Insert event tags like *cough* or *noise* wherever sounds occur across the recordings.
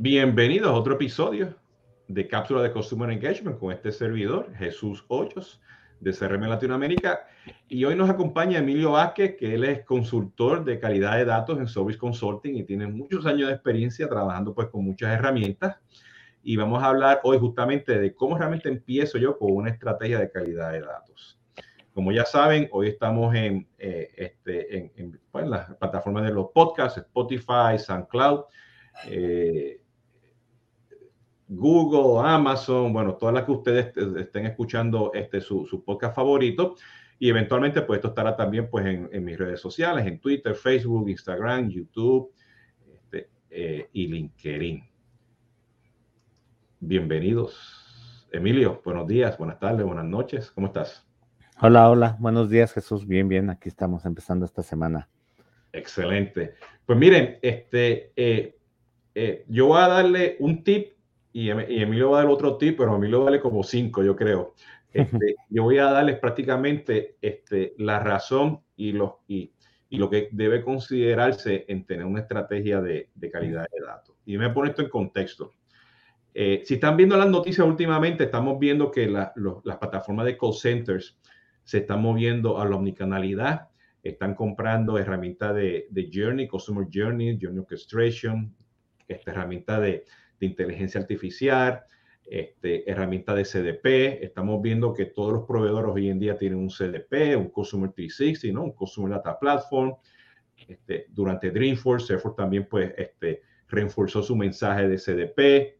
Bienvenidos a otro episodio de Cápsula de Consumer Engagement con este servidor, Jesús Hoyos, de CRM Latinoamérica. Y hoy nos acompaña Emilio Vázquez, que él es consultor de calidad de datos en Service Consulting y tiene muchos años de experiencia trabajando pues con muchas herramientas. Y vamos a hablar hoy justamente de cómo realmente empiezo yo con una estrategia de calidad de datos. Como ya saben, hoy estamos en, eh, este, en, pues, las plataformas de los podcasts, Spotify, SoundCloud. Eh, Google, Amazon, bueno, todas las que ustedes estén escuchando este, su, su podcast favorito. Y eventualmente, pues esto estará también pues, en, en mis redes sociales, en Twitter, Facebook, Instagram, YouTube este, eh, y LinkedIn. Bienvenidos. Emilio, buenos días, buenas tardes, buenas noches. ¿Cómo estás? Hola, hola. Buenos días, Jesús. Bien, bien. Aquí estamos empezando esta semana. Excelente. Pues miren, este, eh, eh, yo voy a darle un tip y, y Emilio va a dar otro tip, pero Emilio vale como cinco, yo creo. Este, yo voy a darles prácticamente este, la razón y, los, y, y, lo que debe considerarse en tener una estrategia de, de calidad de datos. Y me pongo esto en contexto. Eh, si están viendo las noticias últimamente, estamos viendo que la, los, las plataformas de call centers se están moviendo a la omnicanalidad, están comprando herramientas de, de Journey, Customer Journey, Journey Orchestration, esta herramienta de, de inteligencia artificial, este, herramienta de CDP. Estamos viendo que todos los proveedores hoy en día tienen un CDP, un Customer 360, ¿no? un Customer Data Platform. Este, durante Dreamforce, Salesforce también pues, este, reforzó su mensaje de CDP.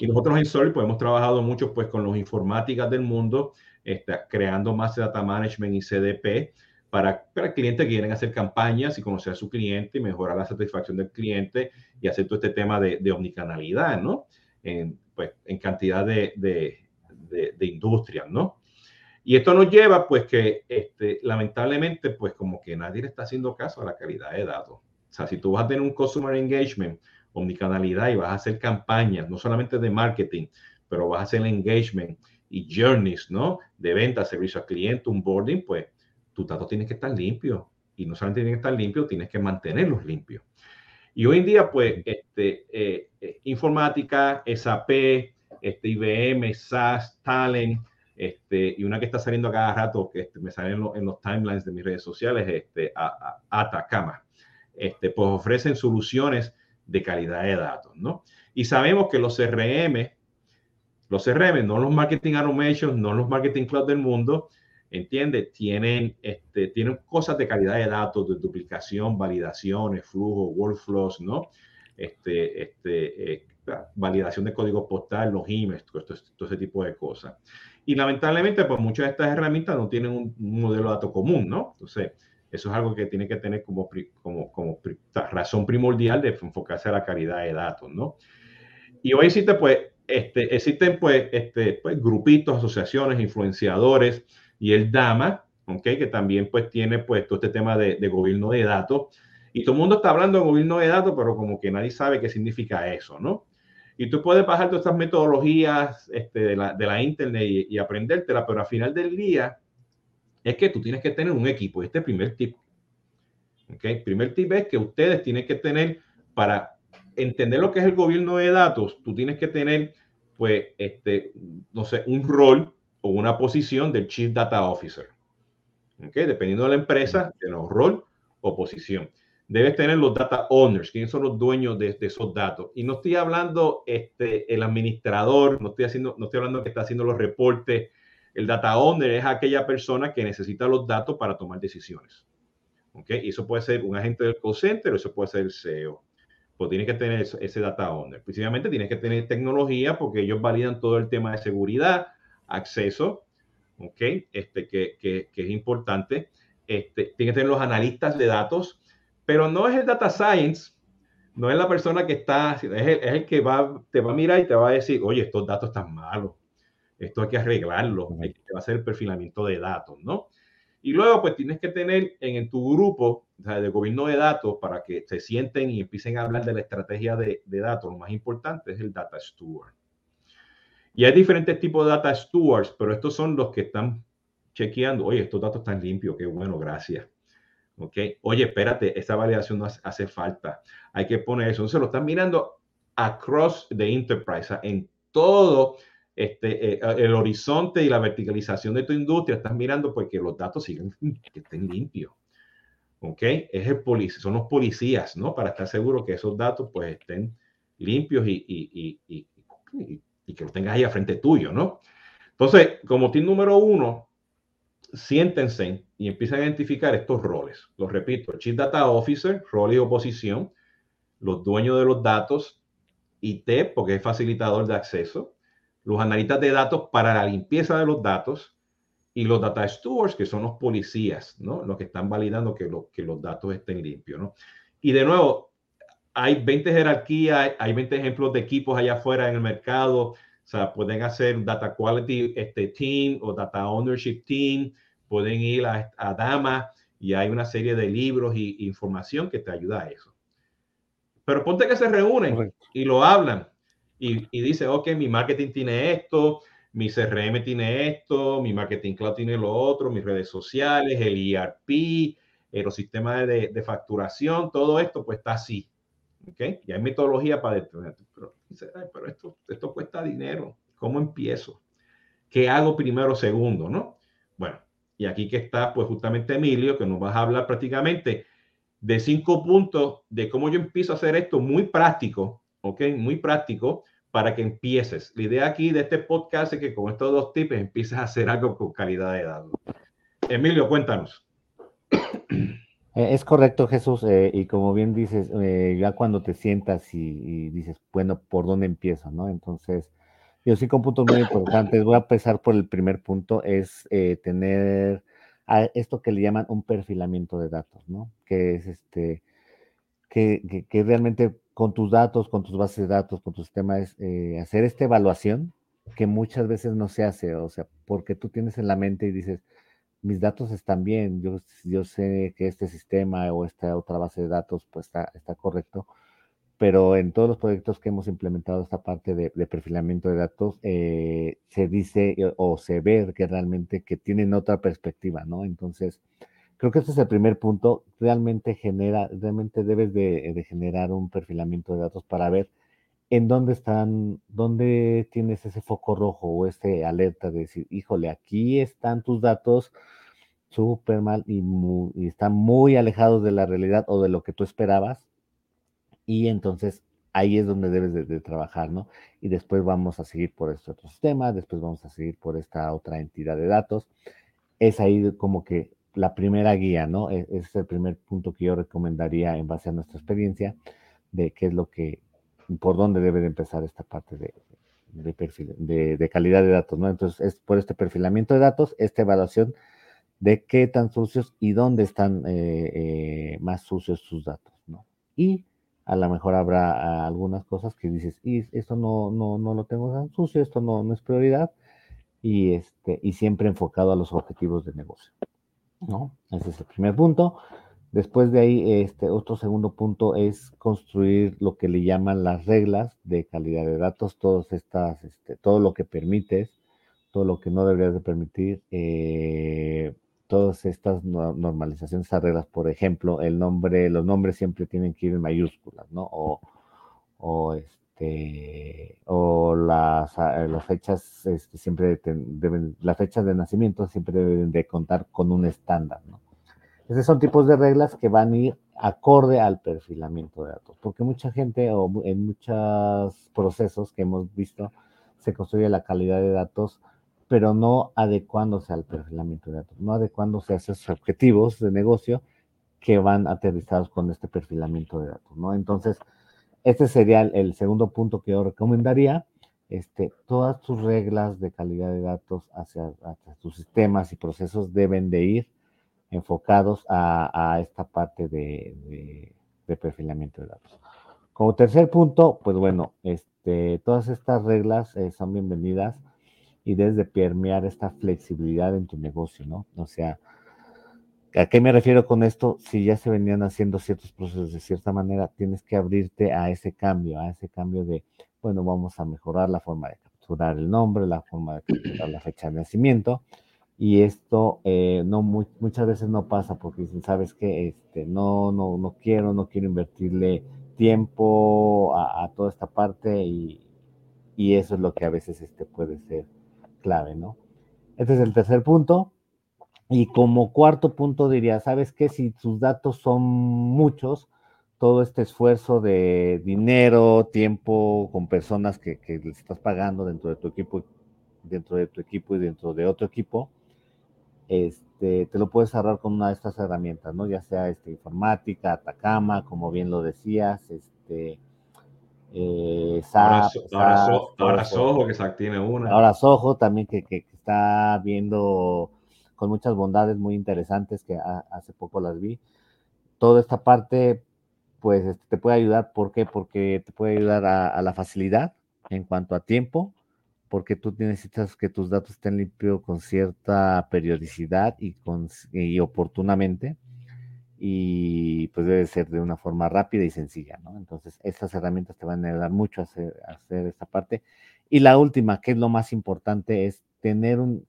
Y nosotros en Solid pues, hemos trabajado mucho pues, con los informáticas del mundo, este, creando más data management y CDP para, para clientes que quieren hacer campañas y conocer a su cliente y mejorar la satisfacción del cliente y hacer todo este tema de, de omnicanalidad, ¿no? En, pues, en cantidad de, de, de, industrias, ¿no? Y esto nos lleva, pues, que este, lamentablemente, pues, como que nadie le está haciendo caso a la calidad de datos. O sea, si tú vas a tener un customer engagement, omnicanalidad y vas a hacer campañas, no solamente de marketing, pero vas a hacer engagement y journeys, ¿no? De venta, servicio al cliente, un boarding, pues, tus datos tienen que estar limpios. Y no solamente tienen que estar limpios, tienes que mantenerlos limpios. Y hoy en día, pues, este, eh, eh, informática, SAP, este, IBM, SAS, Talent, este, y una que está saliendo a cada rato, que este, me sale en, lo, en, los timelines de mis redes sociales, este, Atacama, este, pues ofrecen soluciones de calidad de datos, ¿no? Y sabemos que los CRM, los CRM, no los Marketing Automation, no los Marketing Cloud del mundo, ¿entiendes? Tienen, este, tienen cosas de calidad de datos, de duplicación, validaciones, flujos, workflows, ¿no? Este, este, eh, validación de código postal, los emails, todo, todo, todo, ese tipo de cosas. Y lamentablemente, pues muchas de estas herramientas no tienen un, un modelo de datos común, ¿no? Entonces, eso es algo que tiene que tener como, como, como razón primordial de enfocarse a la calidad de datos, ¿no? Y hoy existe, pues, este, existen, pues, este, pues, grupitos, asociaciones, influenciadores, y el DAMA, ¿okay? que también pues tiene pues todo este tema de, de, gobierno de datos. Y todo el mundo está hablando de gobierno de datos, pero como que nadie sabe qué significa eso, ¿no? Y tú puedes bajar todas estas metodologías este, de, la, de, la, internet y, y aprendértela, pero al final del día es que tú tienes que tener un equipo. Este es el primer tip. ¿ok? Primer tip es que ustedes tienen que tener, para entender lo que es el gobierno de datos, tú tienes que tener, pues, este, no sé, un rol o una posición del Chief Data Officer. ¿Okay? Dependiendo de la empresa, tiene un rol o posición. Debes tener los data owners, quiénes son los dueños de, de, esos datos. Y no estoy hablando este, el administrador, no estoy, haciendo, no estoy hablando que está haciendo los reportes. El data owner es aquella persona que necesita los datos para tomar decisiones. ¿Okay? Y eso puede ser un agente del call center o eso puede ser el CEO. Pues tiene que tener ese data owner. Principalmente tienes que tener tecnología porque ellos validan todo el tema de seguridad, acceso, ¿ok? Este, que, que, que es importante. Este, tiene que tener los analistas de datos, pero no es el data science, no es la persona que está, es el, es el, que va, te va a mirar y te va a decir, oye, estos datos están malos, esto hay que arreglarlo, hay que va a hacer el perfilamiento de datos, ¿no? Y luego, pues tienes que tener en, en tu grupo o sea, de gobierno de datos para que se sienten y empiecen a hablar de la estrategia de, de datos. Lo más importante es el data steward. Y hay diferentes tipos de data stewards, pero estos son los que están chequeando, oye, estos datos están limpios, qué bueno, gracias. ¿Ok? Oye, espérate, esa validación no hace, falta. Hay que poner eso. Entonces lo están mirando across the enterprise, en todo este, eh, el horizonte y la verticalización de tu industria, estás mirando porque los datos siguen, que estén limpios. ¿Ok? Es el policía, son los policías, ¿no? Para estar seguro que esos datos pues estén limpios y que los tengas ahí a frente tuyo, ¿no? Entonces, como team número uno, siéntense y empiezan a identificar estos roles. Los repito, Chief Data Officer, rol y oposición, los dueños de los datos, IT, porque es facilitador de acceso, los analistas de datos para la limpieza de los datos y los data stewards, que son los policías, ¿no? Los que están validando que, que los datos estén limpios, ¿no? Y de nuevo, hay 20 jerarquías, hay 20 ejemplos de equipos allá afuera en el mercado, o sea, pueden hacer Data Quality este, Team o Data Ownership Team, pueden ir a, a Dama y hay una serie de libros y, información que te ayuda a eso. Pero ponte que se reúnen y lo hablan y, y dice, ok, mi marketing tiene esto, mi CRM tiene esto, mi marketing cloud tiene lo otro, mis redes sociales, el ERP, eh, los sistemas de, de, facturación, todo esto pues está así. ¿Okay? Y hay metodología para determinar, pero, pero esto, esto cuesta dinero. ¿Cómo empiezo? ¿Qué hago primero segundo? ¿no? Bueno, y aquí que está pues justamente Emilio, que nos va a hablar prácticamente de cinco puntos de cómo yo empiezo a hacer esto muy práctico, ¿ok? Muy práctico para que empieces. La idea aquí de este podcast es que con estos dos tips empieces a hacer algo con calidad de datos. Emilio, cuéntanos. Eh, es correcto, Jesús, eh, y como bien dices, eh, ya cuando te sientas y, dices, bueno, ¿por dónde empiezo? ¿no? Entonces, yo sí con puntos muy importantes. Voy a empezar por el primer punto, es tener esto que le llaman un perfilamiento de datos, ¿no? Que es este, que, que, realmente con tus datos, con tus bases de datos, con tu sistema, es hacer esta evaluación que muchas veces no se hace, o sea, porque tú tienes en la mente y dices, mis datos están bien, yo, yo sé que este sistema o esta otra base de datos pues está, está correcto, pero en todos los proyectos que hemos implementado esta parte de, perfilamiento de datos, eh, se dice eh, o se ve que realmente que tienen otra perspectiva, ¿no? Entonces, creo que este es el primer punto, realmente genera, realmente debes de, de generar un perfilamiento de datos para ver en dónde están, dónde tienes ese foco rojo o ese alerta de decir, híjole, aquí están tus datos súper mal y, están muy alejados de la realidad o de lo que tú esperabas. Y entonces ahí es donde debes de, trabajar, ¿no? Y después vamos a seguir por este otro sistema, después vamos a seguir por esta otra entidad de datos. Es ahí como que la primera guía, ¿no? E, es el primer punto que yo recomendaría en base a nuestra experiencia de qué es lo que por dónde debe de empezar esta parte de, de, perfil, de, calidad de datos, ¿no? Entonces, es por este perfilamiento de datos, esta evaluación de qué tan sucios y dónde están eh, eh, más sucios sus datos, ¿no? Y a lo mejor habrá ah, algunas cosas que dices, y esto no, no, no lo tengo tan sucio, esto no, no es prioridad, y, este, y siempre enfocado a los objetivos de negocio, ¿no? Ese es el primer punto. Después de ahí, este otro segundo punto es construir lo que le llaman las reglas de calidad de datos, todas estas, este, todo lo que permites, todo lo que no deberías de permitir, eh, todas estas normalizaciones, estas reglas, por ejemplo, el nombre, los nombres siempre tienen que ir en mayúsculas, ¿no? O, o este, o las, ah, las fechas este, siempre deben, las fechas de nacimiento siempre deben de contar con un estándar, ¿no? Esos son tipos de reglas que van a ir acorde al perfilamiento de datos, porque mucha gente o en muchos procesos que hemos visto se construye la calidad de datos, pero no adecuándose al perfilamiento de datos, no adecuándose a esos objetivos de negocio que van aterrizados con este perfilamiento de datos, ¿no? Entonces, este sería el, segundo punto que yo recomendaría. Este, todas tus reglas de calidad de datos hacia, hacia tus sistemas y procesos deben de ir enfocados a, esta parte de, perfilamiento de datos. Como tercer punto, pues bueno, este, todas estas reglas eh, son bienvenidas y debes de permear esta flexibilidad en tu negocio, ¿no? O sea, ¿a qué me refiero con esto? Si ya se venían haciendo ciertos procesos de cierta manera, tienes que abrirte a ese cambio, a ese cambio de, bueno, vamos a mejorar la forma de capturar el nombre, la forma de capturar la fecha de nacimiento, y esto eh, no muchas veces no pasa porque dicen, sabes que este, no, no, no quiero, no quiero invertirle tiempo a, toda esta parte y, eso es lo que a veces este puede ser clave, ¿no? Este es el tercer punto. Y como cuarto punto diría, ¿sabes qué? Si tus datos son muchos, todo este esfuerzo de dinero, tiempo con personas que, que les estás pagando dentro de tu equipo, dentro de tu equipo y dentro de otro equipo, este, te lo puedes ahorrar con una de estas herramientas, ¿no? Ya sea este, informática, Atacama, como bien lo decías, este, eh, ahora, Soho, que tiene una. Ahora Soho también que, que, está viendo con muchas bondades muy interesantes que hace poco las vi. Toda esta parte, pues este, te puede ayudar. ¿Por qué? Porque te puede ayudar a la facilidad en cuanto a tiempo, porque tú necesitas que tus datos estén limpios con cierta periodicidad y, con, y oportunamente, y pues debe ser de una forma rápida y sencilla, ¿no? Entonces, estas herramientas te van a ayudar mucho a hacer, esta parte. Y la última, que es lo más importante, es tener un...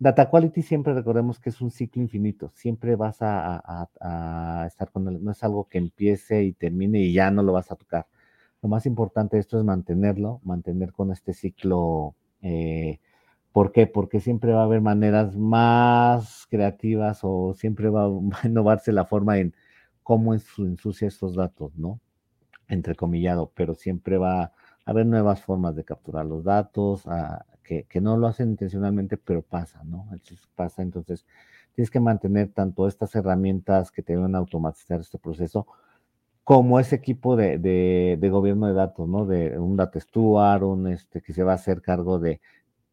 Data quality siempre recordemos que es un ciclo infinito, siempre vas a, a estar con él, no es algo que empiece y termine y ya no lo vas a tocar lo más importante de esto es mantenerlo, mantener con este ciclo. Eh, ¿Por qué? Porque siempre va a haber maneras más creativas o siempre va, a *laughs* innovarse la forma en cómo ensucia estos datos, ¿no? Entrecomillado, pero siempre va a haber nuevas formas de capturar los datos, ah, que, que, no lo hacen intencionalmente, pero pasa, ¿no? pasa, entonces tienes que mantener tanto estas herramientas que te van a automatizar este proceso, como ese equipo de, gobierno de datos, ¿no? De un data steward, un este, que se va a hacer cargo de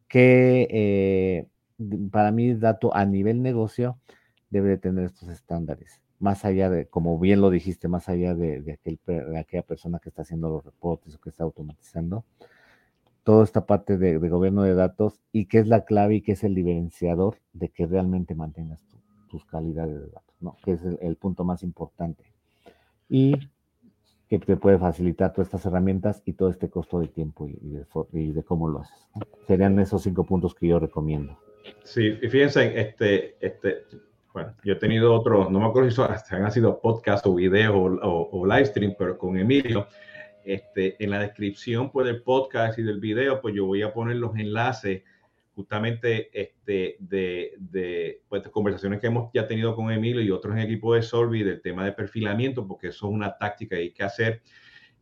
que eh, para mí dato a nivel negocio debe de tener estos estándares, más allá de, como bien lo dijiste, más allá de, de aquella persona que está haciendo los reportes o que está automatizando, toda esta parte de, gobierno de datos y que es la clave y que es el diferenciador de que realmente mantengas tus calidades de datos, ¿no? Que es el punto más importante y que te puede facilitar todas estas herramientas y todo este costo de tiempo y, de, cómo lo haces. Serían esos cinco puntos que yo recomiendo. Sí, y fíjense, este, este, bueno, yo he tenido otros, no me acuerdo si han sido podcast o videos o, o, live stream, pero con Emilio, este, en la descripción pues, del podcast y del video, pues yo voy a poner los enlaces justamente este, de, de pues, conversaciones que hemos ya tenido con Emilio y otros en el equipo de Solvi del tema de perfilamiento, porque eso es una táctica que hay que hacer.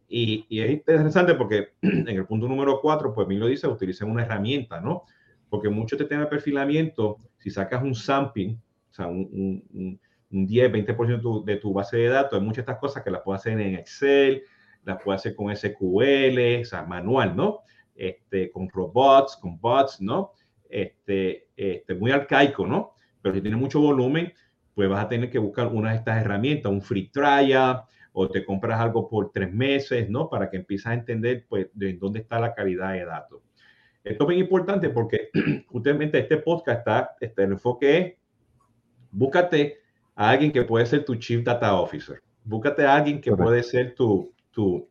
Y, y es interesante porque *clears throat* en el punto número cuatro, pues Emilio dice, utilicen una herramienta, ¿no? Porque mucho este tema de perfilamiento, si sacas un sampling, o sea, un, un, un 10, 20% de tu, de tu base de datos, hay muchas de estas cosas que las puedes hacer en Excel, las puedes hacer con SQL, o sea, manual, ¿no? Este, con robots, con bots, ¿no? Este, este, muy arcaico, ¿no? Pero si tiene mucho volumen, pues vas a tener que buscar una de estas herramientas, un free trial, o te compras algo por tres meses, ¿no? Para que empieces a entender, pues, de dónde está la calidad de datos. Esto es muy importante porque *clears throat* justamente este podcast está, este, el enfoque es, búscate a alguien que puede ser tu Chief Data Officer, búscate a alguien que puede ser tu, tu,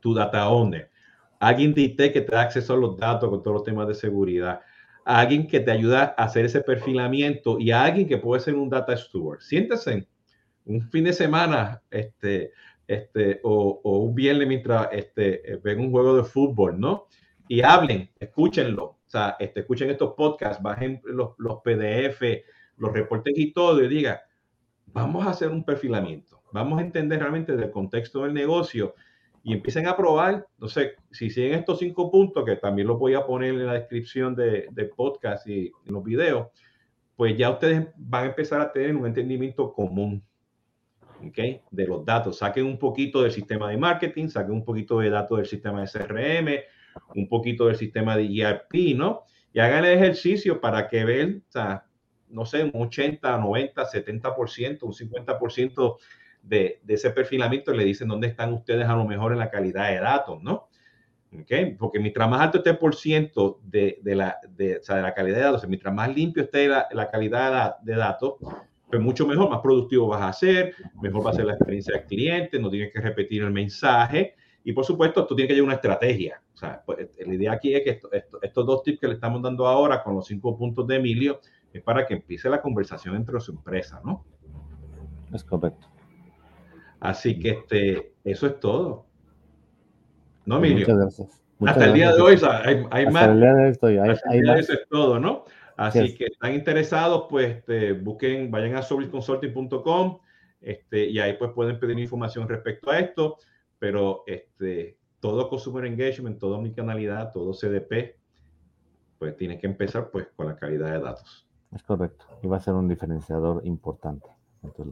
tu Data Owner, alguien de IT que te da acceso a los datos con todos los temas de seguridad, a alguien que te ayuda a hacer ese perfilamiento y a alguien que puede ser un data steward. Siéntese un fin de semana este, este, o, un viernes mientras este, ven un juego de fútbol, ¿no? Y hablen, escúchenlo, o sea, este, escuchen estos podcasts, bajen los, los PDF, los reportes y todo y diga, vamos a hacer un perfilamiento, vamos a entender realmente del contexto del negocio y empiecen a probar, sé, si siguen estos cinco puntos, que también los voy a poner en la descripción del de podcast y en los videos, pues ya ustedes van a empezar a tener un entendimiento común ¿okay? de los datos. Saquen un poquito del sistema de marketing, saquen un poquito de datos del sistema de CRM, un poquito del sistema de ERP, ¿no? Y hagan el ejercicio para que vean, o sea, no sé, un 80, 90, 70%, un 50% de, ese perfilamiento le dicen dónde están ustedes a lo mejor en la calidad de datos, ¿no? Okay. Porque mientras más alto esté por ciento de, de, la, de, o sea, de, la calidad de datos, mientras más limpio esté la, la calidad de, datos, pues mucho mejor, más productivo vas a ser, mejor va a ser la experiencia del cliente, no tienes que repetir el mensaje y por supuesto tú tienes que llevar una estrategia. O sea, pues, la idea aquí es que estos dos tips que le estamos dando ahora con los cinco puntos de Emilio es para que empiece la conversación entre su empresa, ¿no? Es correcto. Así que este, eso es todo. No, pues Emilio. Muchas gracias. hasta el día de hoy hay, hay más. El día de hoy hay, hay más. Eso es todo, ¿no? Así que están interesados, pues este, busquen, vayan a sobrisconsulting.com este, y ahí pues pueden pedir información respecto a esto, pero este, todo Consumer Engagement, toda mi canalidad, todo CDP, pues tiene que empezar pues con la calidad de datos. Es correcto, y va a ser un diferenciador importante.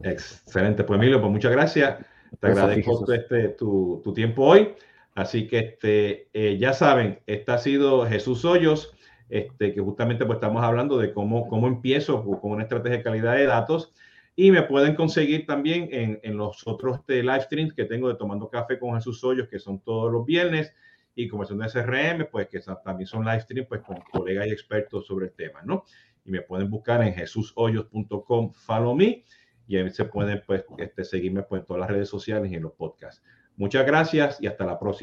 Excelente, pues Emilio, pues muchas gracias. Te agradezco este, tu, tu, tiempo hoy. Así que este, eh, ya saben, este ha sido Jesús Hoyos, este, que justamente pues estamos hablando de cómo, cómo empiezo con una estrategia de calidad de datos. Y me pueden conseguir también en, en los otros este, live streams que tengo de Tomando Café con Jesús Hoyos, que son todos los viernes, y son de SRM, pues que también son live streams pues, con colegas y expertos sobre el tema, ¿no? Y me pueden buscar en jesushoyos.com, follow me, y ahí se pueden pues, este, seguirme pues, en todas las redes sociales y en los podcasts. Muchas gracias y hasta la próxima.